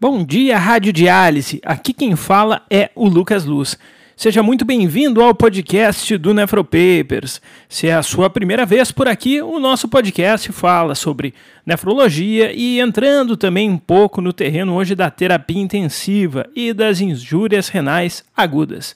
Bom dia, Rádio Diálise. Aqui quem fala é o Lucas Luz. Seja muito bem-vindo ao podcast do Nefropapers. Se é a sua primeira vez por aqui, o nosso podcast fala sobre nefrologia e entrando também um pouco no terreno hoje da terapia intensiva e das injúrias renais agudas.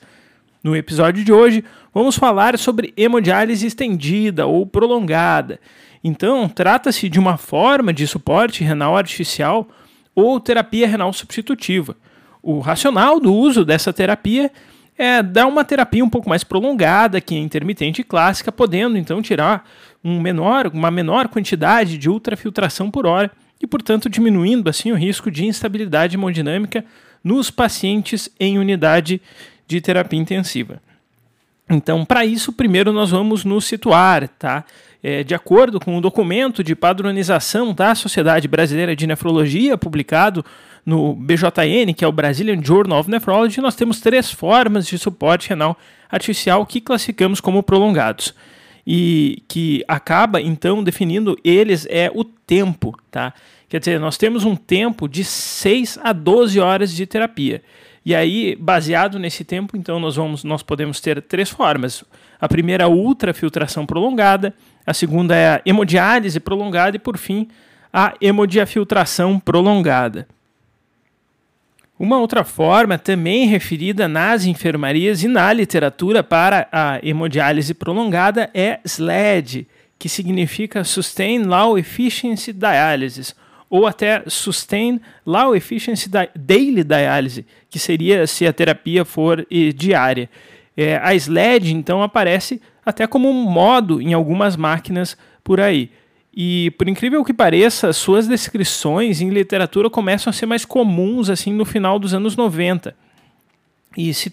No episódio de hoje, vamos falar sobre hemodiálise estendida ou prolongada. Então, trata-se de uma forma de suporte renal artificial ou terapia renal substitutiva. O racional do uso dessa terapia é dar uma terapia um pouco mais prolongada que a intermitente clássica, podendo então tirar um menor, uma menor quantidade de ultrafiltração por hora e, portanto, diminuindo assim o risco de instabilidade hemodinâmica nos pacientes em unidade de terapia intensiva. Então, para isso, primeiro nós vamos nos situar, tá? É, de acordo com o documento de padronização da Sociedade Brasileira de Nefrologia, publicado no BJN, que é o Brazilian Journal of Nephrology, nós temos três formas de suporte renal artificial que classificamos como prolongados. E que acaba, então, definindo eles é o tempo, tá? Quer dizer, nós temos um tempo de 6 a 12 horas de terapia. E aí, baseado nesse tempo, então nós vamos nós podemos ter três formas. A primeira a ultrafiltração prolongada, a segunda é a hemodiálise prolongada e por fim, a hemodiafiltração prolongada. Uma outra forma, também referida nas enfermarias e na literatura para a hemodiálise prolongada, é SLED, que significa Sustained Low Efficiency Dialysis, ou até Sustain Low Efficiency Daily Dialysis, que seria se a terapia for diária. É, a SLED, então, aparece até como um modo em algumas máquinas por aí. E, por incrível que pareça, suas descrições em literatura começam a ser mais comuns assim no final dos anos 90. E se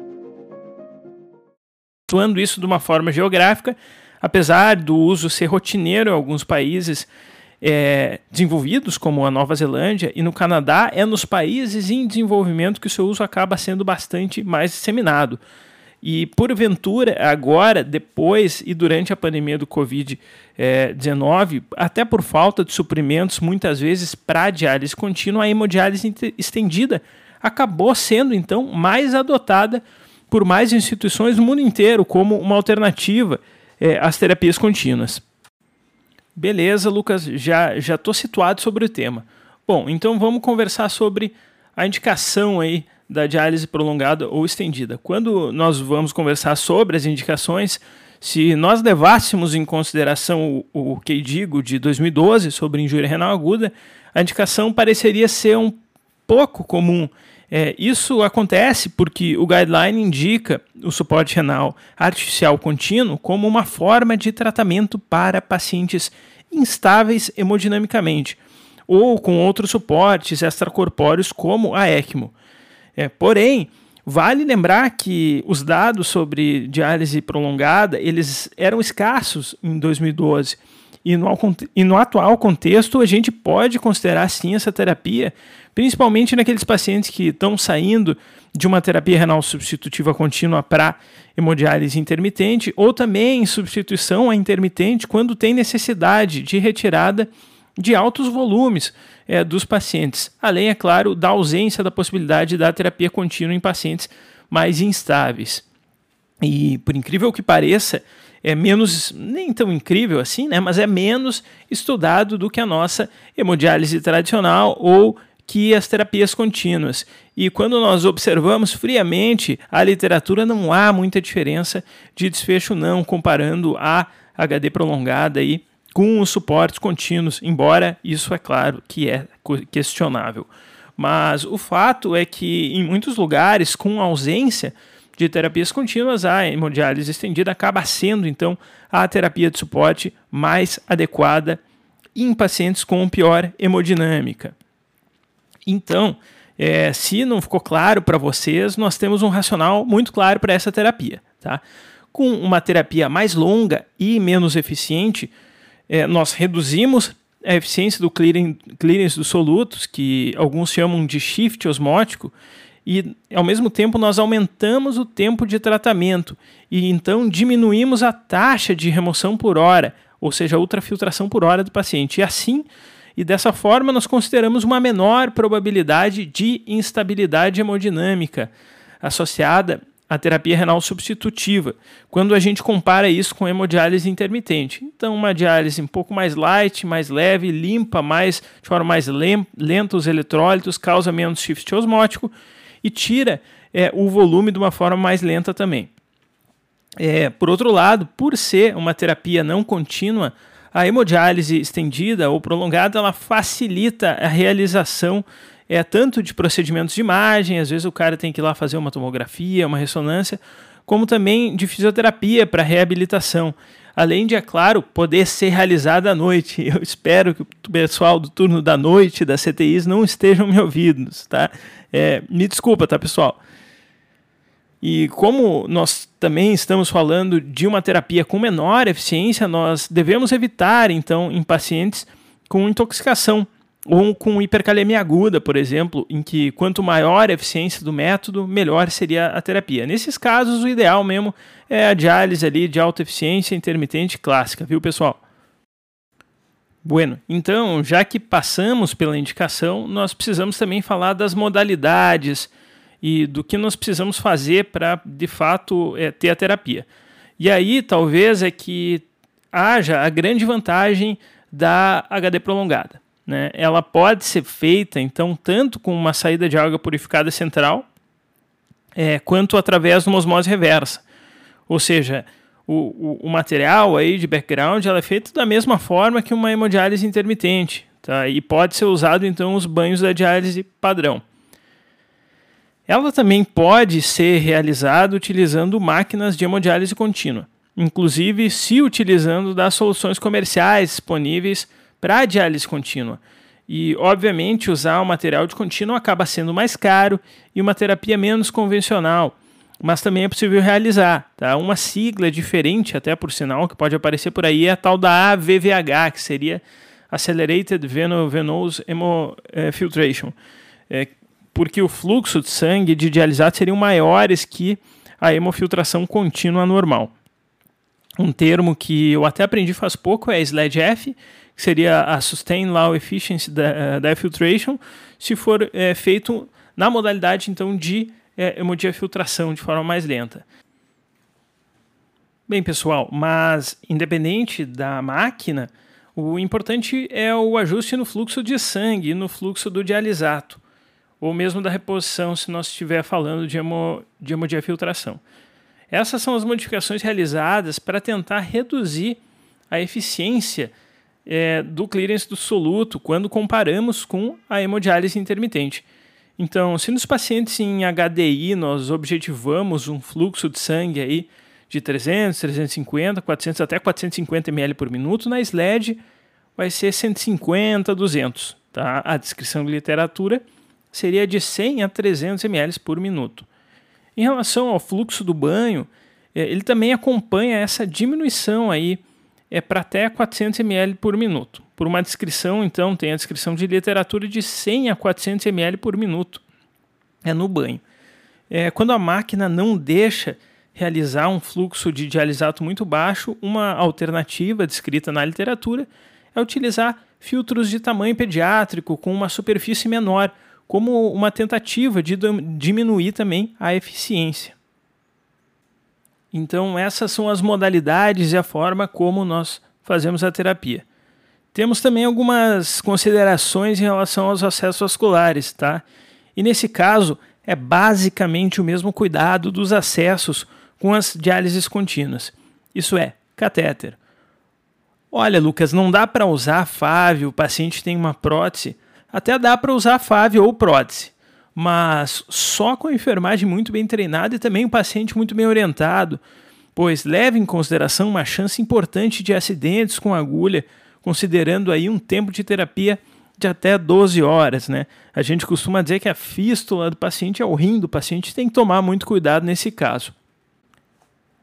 Atuando isso de uma forma geográfica, apesar do uso ser rotineiro em alguns países é, desenvolvidos, como a Nova Zelândia e no Canadá, é nos países em desenvolvimento que o seu uso acaba sendo bastante mais disseminado. E porventura, agora, depois e durante a pandemia do Covid-19, é, até por falta de suprimentos, muitas vezes para diálise contínua, a hemodiálise estendida acabou sendo então mais adotada por mais instituições no mundo inteiro como uma alternativa é, às terapias contínuas. Beleza, Lucas, já já estou situado sobre o tema. Bom, então vamos conversar sobre a indicação aí da diálise prolongada ou estendida. Quando nós vamos conversar sobre as indicações, se nós levássemos em consideração o, o que digo de 2012 sobre injúria renal aguda, a indicação pareceria ser um pouco comum. É, isso acontece porque o guideline indica o suporte renal artificial contínuo como uma forma de tratamento para pacientes instáveis hemodinamicamente ou com outros suportes extracorpóreos como a ECMO. É, porém, vale lembrar que os dados sobre diálise prolongada eles eram escassos em 2012 e no, e no atual contexto a gente pode considerar sim essa terapia, principalmente naqueles pacientes que estão saindo de uma terapia renal substitutiva contínua para hemodiálise intermitente ou também em substituição a intermitente quando tem necessidade de retirada de altos volumes é, dos pacientes, além, é claro, da ausência da possibilidade da terapia contínua em pacientes mais instáveis. E, por incrível que pareça, é menos, nem tão incrível assim, né, mas é menos estudado do que a nossa hemodiálise tradicional ou que as terapias contínuas. E quando nós observamos friamente a literatura, não há muita diferença de desfecho não, comparando a HD prolongada aí com os suportes contínuos, embora isso é claro que é questionável. Mas o fato é que em muitos lugares, com ausência de terapias contínuas, a hemodiálise estendida acaba sendo, então, a terapia de suporte mais adequada em pacientes com pior hemodinâmica. Então, é, se não ficou claro para vocês, nós temos um racional muito claro para essa terapia. Tá? Com uma terapia mais longa e menos eficiente, é, nós reduzimos a eficiência do clearance dos solutos, que alguns chamam de shift osmótico, e ao mesmo tempo nós aumentamos o tempo de tratamento e então diminuímos a taxa de remoção por hora, ou seja, a ultrafiltração por hora do paciente. E assim, e dessa forma, nós consideramos uma menor probabilidade de instabilidade hemodinâmica associada à terapia renal substitutiva, quando a gente compara isso com hemodiálise intermitente. Então, uma diálise um pouco mais light, mais leve, limpa, mais de forma mais lenta os eletrólitos, causa menos shift osmótico e tira é, o volume de uma forma mais lenta também. É, por outro lado, por ser uma terapia não contínua, a hemodiálise estendida ou prolongada ela facilita a realização é, tanto de procedimentos de imagem, às vezes o cara tem que ir lá fazer uma tomografia, uma ressonância, como também de fisioterapia para reabilitação. Além de, é claro, poder ser realizada à noite. Eu espero que o pessoal do turno da noite da CTIs não estejam me ouvindo, tá? É, me desculpa, tá, pessoal? E como nós também estamos falando de uma terapia com menor eficiência, nós devemos evitar, então, em pacientes com intoxicação ou com hipercalemia aguda, por exemplo, em que quanto maior a eficiência do método, melhor seria a terapia. Nesses casos, o ideal mesmo é a diálise ali de alta eficiência intermitente clássica, viu, pessoal? Bueno, então, já que passamos pela indicação, nós precisamos também falar das modalidades e do que nós precisamos fazer para, de fato, é, ter a terapia. E aí, talvez, é que haja a grande vantagem da HD prolongada. Né? Ela pode ser feita, então, tanto com uma saída de água purificada central, é, quanto através de uma osmose reversa. Ou seja, o, o, o, material aí de background ela é feito da mesma forma que uma hemodiálise intermitente. Tá? E pode ser usado, então, os banhos da diálise padrão. Ela também pode ser realizada utilizando máquinas de hemodiálise contínua, inclusive se utilizando das soluções comerciais disponíveis para a diálise contínua. E, obviamente, usar o material de contínuo acaba sendo mais caro e uma terapia menos convencional, mas também é possível realizar. Tá? Uma sigla diferente, até por sinal, que pode aparecer por aí, é a tal da AVVH, que seria Accelerated Venous Hemofiltration, é, porque o fluxo de sangue de dialisado seriam maiores que a hemofiltração contínua normal. Um termo que eu até aprendi faz pouco é SLED-F, que seria a Sustain Low Efficiency da, eh, da Filtration, se for é, feito na modalidade então de é, hemodiafiltração de forma mais lenta. Bem, pessoal, mas independente da máquina, o importante é o ajuste no fluxo de sangue no fluxo do dialisato ou mesmo da reposição, se nós estiver falando de, hemo, de hemodiafiltração. Essas são as modificações realizadas para tentar reduzir a eficiência é, do clearance do soluto quando comparamos com a hemodiálise intermitente. Então, se nos pacientes em HDI nós objetivamos um fluxo de sangue aí de 300, 350, 400 até 450 ml por minuto, na SLED vai ser 150, 200. Tá? A descrição de literatura seria de 100 a 300 ml por minuto. Em relação ao fluxo do banho, é, ele também acompanha essa diminuição aí é para até 400 ml por minuto. Por uma descrição, então, tem a descrição de literatura de 100 a 400 ml por minuto é no banho. É, quando a máquina não deixa realizar um fluxo de dialisato muito baixo, uma alternativa descrita na literatura é utilizar filtros de tamanho pediátrico com uma superfície menor, como uma tentativa de diminuir também a eficiência. Então, essas são as modalidades e a forma como nós fazemos a terapia. Temos também algumas considerações em relação aos acessos vasculares, tá? E nesse caso, é basicamente o mesmo cuidado dos acessos com as diálises contínuas. Isso é, catéter. Olha, Lucas, não dá para usar FAV, o paciente tem uma prótese até dá para usar FAV ou prótese. Mas só com a enfermagem muito bem treinada e também o paciente muito bem orientado, pois leve em consideração uma chance importante de acidentes com agulha, considerando aí um tempo de terapia de até 12 horas, né? A gente costuma dizer que a fístula do paciente é o rim do paciente, tem que tomar muito cuidado nesse caso.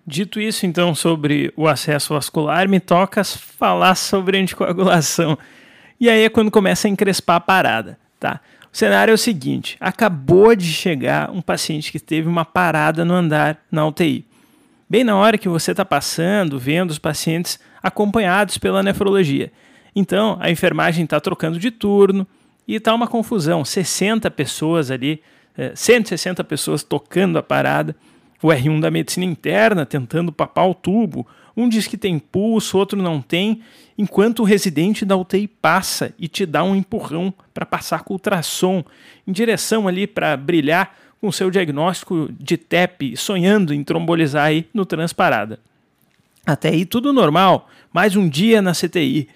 Dito isso, então, sobre o acesso vascular, me toca falar sobre anticoagulação. E aí é quando começa a encrespar a parada, tá? O cenário é o seguinte: acabou de chegar um paciente que teve uma parada no andar na UTI. Bem na hora que você está passando, vendo os pacientes acompanhados pela nefrologia. Então, a enfermagem está trocando de turno e está uma confusão. 60 pessoas ali, 160 é, pessoas tocando a parada. O R1 da medicina interna tentando papar o tubo. Um diz que tem pulso, outro não tem, enquanto o residente da UTI passa e te dá um empurrão para passar com ultrassom em direção ali para brilhar com seu diagnóstico de TEP, sonhando em trombolizar aí no transparada. Até aí tudo normal, mais um dia na CTI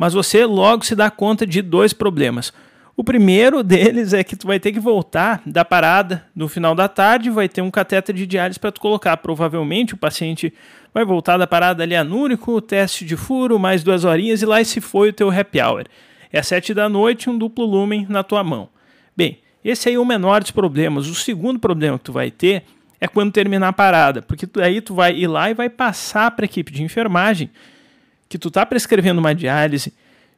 mas você logo se dá conta de dois problemas. O primeiro deles é que tu vai ter que voltar da parada no final da tarde, vai ter um cateter de diálise para tu colocar. Provavelmente o paciente vai voltar da parada ali anúrico, teste de furo, mais duas horinhas e lá se foi o teu happy hour. É às sete da noite, um duplo lumen na tua mão. Bem, esse aí é o menor dos problemas. O segundo problema que tu vai ter é quando terminar a parada, porque aí tu vai ir lá e vai passar para a equipe de enfermagem que tu tá prescrevendo uma diálise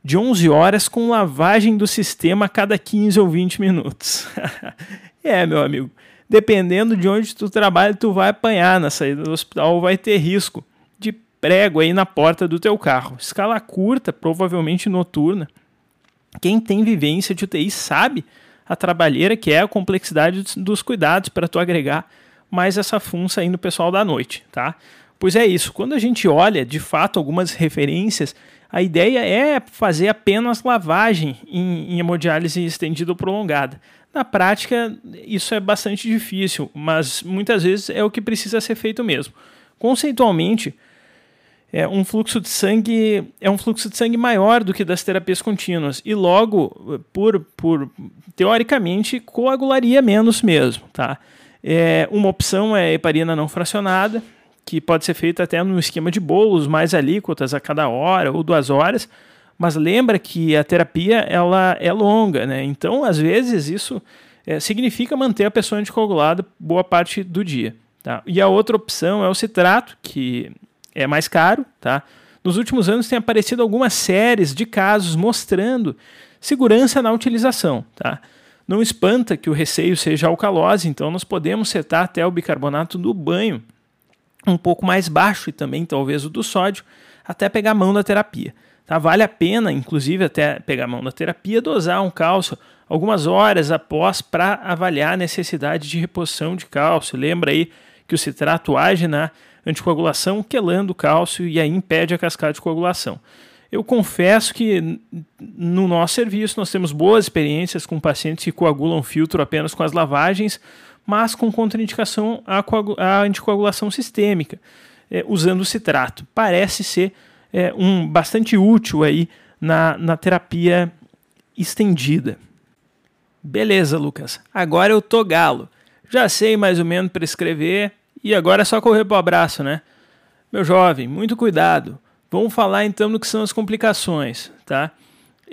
de 11 horas com lavagem do sistema a cada 15 ou 20 minutos. é, meu amigo, dependendo de onde tu trabalha, tu vai apanhar na saída do hospital ou vai ter risco de prego aí na porta do teu carro. Escala curta, provavelmente noturna. Quem tem vivência de UTI sabe a trabalheira que é a complexidade dos cuidados para tu agregar mais essa função aí no pessoal da noite, tá? Pois é isso, quando a gente olha de fato algumas referências, a ideia é fazer apenas lavagem em, em hemodiálise estendida ou prolongada. Na prática, isso é bastante difícil, mas muitas vezes é o que precisa ser feito mesmo. Conceitualmente, é um fluxo de sangue é um fluxo de sangue maior do que das terapias contínuas e logo por, por teoricamente coagularia menos mesmo, tá? É, uma opção é heparina não fracionada, que pode ser feita até no esquema de bolos, mais alíquotas a cada hora ou duas horas, mas lembra que a terapia ela é longa, né? Então, às vezes, isso é, significa manter a pessoa anticoagulada boa parte do dia. Tá? E a outra opção é o citrato, que é mais caro. Tá? Nos últimos anos tem aparecido algumas séries de casos mostrando segurança na utilização. Tá? Não espanta que o receio seja alcalose, então nós podemos setar até o bicarbonato do banho um pouco mais baixo e também talvez o do sódio, até pegar a mão da terapia. Tá? Vale a pena, inclusive, até pegar a mão da terapia, dosar um cálcio algumas horas após para avaliar a necessidade de reposição de cálcio. Lembra aí que o citrato age na anticoagulação, quelando o cálcio e aí impede a cascata de coagulação. Eu confesso que no nosso serviço nós temos boas experiências com pacientes que coagulam filtro apenas com as lavagens mas com contraindicação à, à anticoagulação sistêmica, é, usando o citrato. Parece ser é, um bastante útil aí na, na terapia estendida. Beleza, Lucas. Agora eu tô galo. Já sei mais ou menos prescrever e agora é só correr pro abraço, né? Meu jovem, muito cuidado. Vamos falar então do que são as complicações, tá?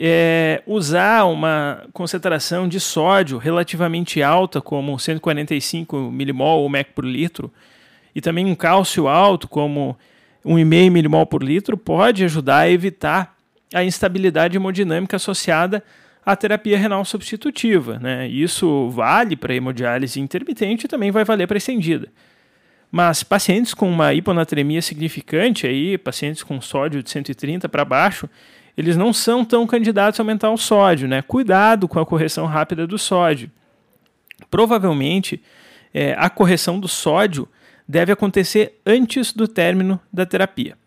É, usar uma concentração de sódio relativamente alta, como 145 milimol ou mEq por litro, e também um cálcio alto, como 1,5 milimol por litro, pode ajudar a evitar a instabilidade hemodinâmica associada à terapia renal substitutiva. Né? Isso vale para hemodiálise intermitente e também vai valer para estendida. Mas pacientes com uma hiponatremia significante, aí, pacientes com sódio de 130 para baixo, eles não são tão candidatos a aumentar o sódio, né? Cuidado com a correção rápida do sódio. Provavelmente, é, a correção do sódio deve acontecer antes do término da terapia.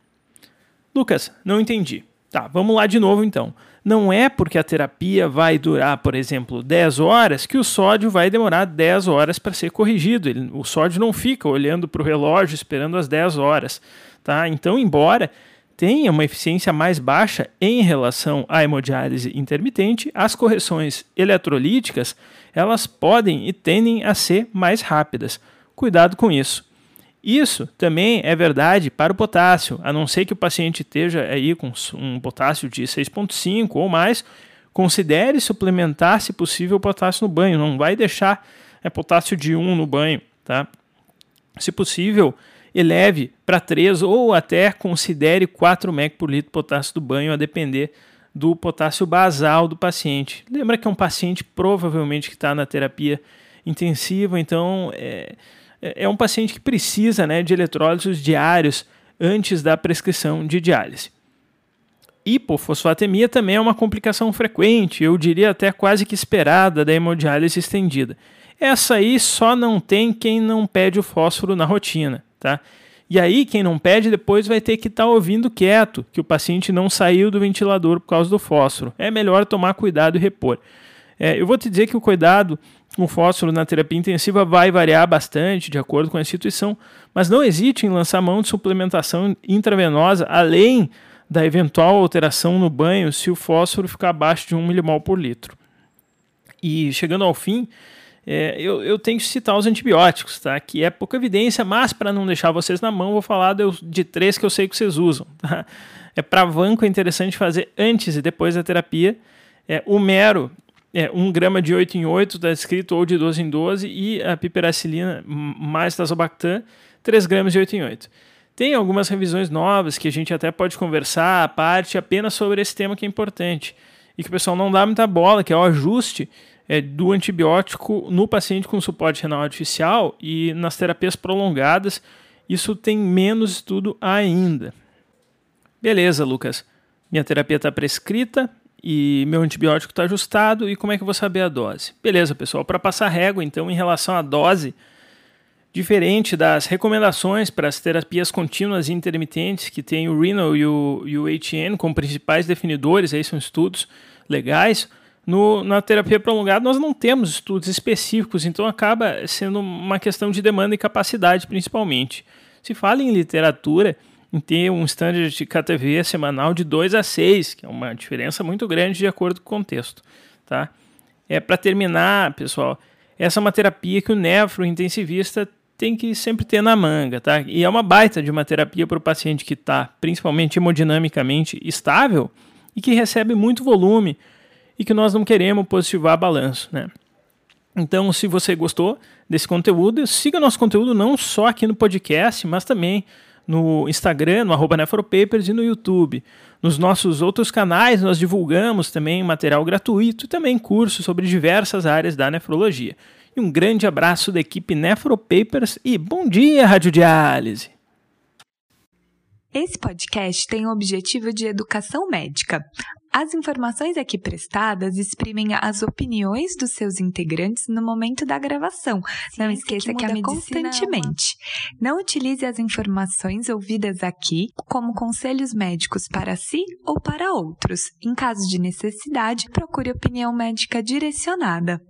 Lucas, não entendi. Tá, vamos lá de novo então. Não é porque a terapia vai durar, por exemplo, 10 horas que o sódio vai demorar 10 horas para ser corrigido. Ele, o sódio não fica olhando para o relógio esperando as 10 horas. Tá? Então, embora tenha uma eficiência mais baixa em relação à hemodiálise intermitente, as correções eletrolíticas elas podem e tendem a ser mais rápidas. Cuidado com isso. Isso também é verdade para o potássio, a não ser que o paciente esteja aí com um potássio de 6,5 ou mais, considere suplementar, se possível, o potássio no banho. Não vai deixar é, potássio de 1 no banho, tá? Se possível, eleve para 3 ou até considere 4 mEq por litro de potássio do banho, a depender do potássio basal do paciente. Lembra que é um paciente provavelmente que está na terapia intensiva, então é, é um paciente que precisa né, de eletrólitos diários antes da prescrição de diálise. Hipofosfatemia também é uma complicação frequente, eu diria até quase que esperada da hemodiálise estendida. Essa aí só não tem quem não pede o fósforo na rotina, tá? E aí, quem não pede depois vai ter que estar tá ouvindo quieto, que o paciente não saiu do ventilador por causa do fósforo. É melhor tomar cuidado e repor. É, eu vou te dizer que o cuidado com fósforo na terapia intensiva vai variar bastante de acordo com a instituição, mas não hesite em lançar mão de suplementação intravenosa, além da eventual alteração no banho se o fósforo ficar abaixo de 1 milimol por litro. E chegando ao fim, é, eu, eu, tenho que citar os antibióticos, tá? Que é pouca evidência, mas para não deixar vocês na mão, vou falar de, de três que eu sei que vocês usam. Tá? É para vanco é interessante fazer antes e depois da terapia. É, o mero é 1 grama de 8 em 8, está escrito, ou de 12 em 12, e a piperacilina mais tazobactam, 3 gramas de 8 em 8. Tem algumas revisões novas que a gente até pode conversar à parte apenas sobre esse tema que é importante e que o pessoal não dá muita bola, que é o ajuste é, do antibiótico no paciente com suporte renal artificial e nas terapias prolongadas, isso tem menos estudo ainda. Beleza, Lucas. Minha terapia está prescrita e meu antibiótico está ajustado. E como é que eu vou saber a dose? Beleza, pessoal. Para passar régua, então, em relação à dose, diferente das recomendações para as terapias contínuas e intermitentes, que tem o Renal e o, e o HN como principais definidores, aí são estudos legais. No, na terapia prolongada, nós não temos estudos específicos, então acaba sendo uma questão de demanda e capacidade, principalmente. Se fala em literatura, em ter um standard de KTV semanal de 2 a 6, que é uma diferença muito grande de acordo com o contexto. Tá? É para terminar, pessoal, essa é uma terapia que o nefrointensivista tem que sempre ter na manga, tá? E é uma baita de uma terapia para o paciente que está, principalmente hemodinamicamente, estável e que recebe muito volume, e que nós não queremos positivar balanço, né? Então, se você gostou desse conteúdo, siga nosso conteúdo não só aqui no podcast, mas também no Instagram, no arroba Nefropapers e no YouTube. Nos nossos outros canais, nós divulgamos também material gratuito e também cursos sobre diversas áreas da nefrologia. E um grande abraço da equipe Nefropapers e bom dia, Radiodiálise! Esse podcast tem o objetivo de educação médica. As informações aqui prestadas exprimem as opiniões dos seus integrantes no momento da gravação. Ciência Não esqueça que, que a constantemente. Não utilize as informações ouvidas aqui como conselhos médicos para si ou para outros. Em caso de necessidade, procure opinião médica direcionada.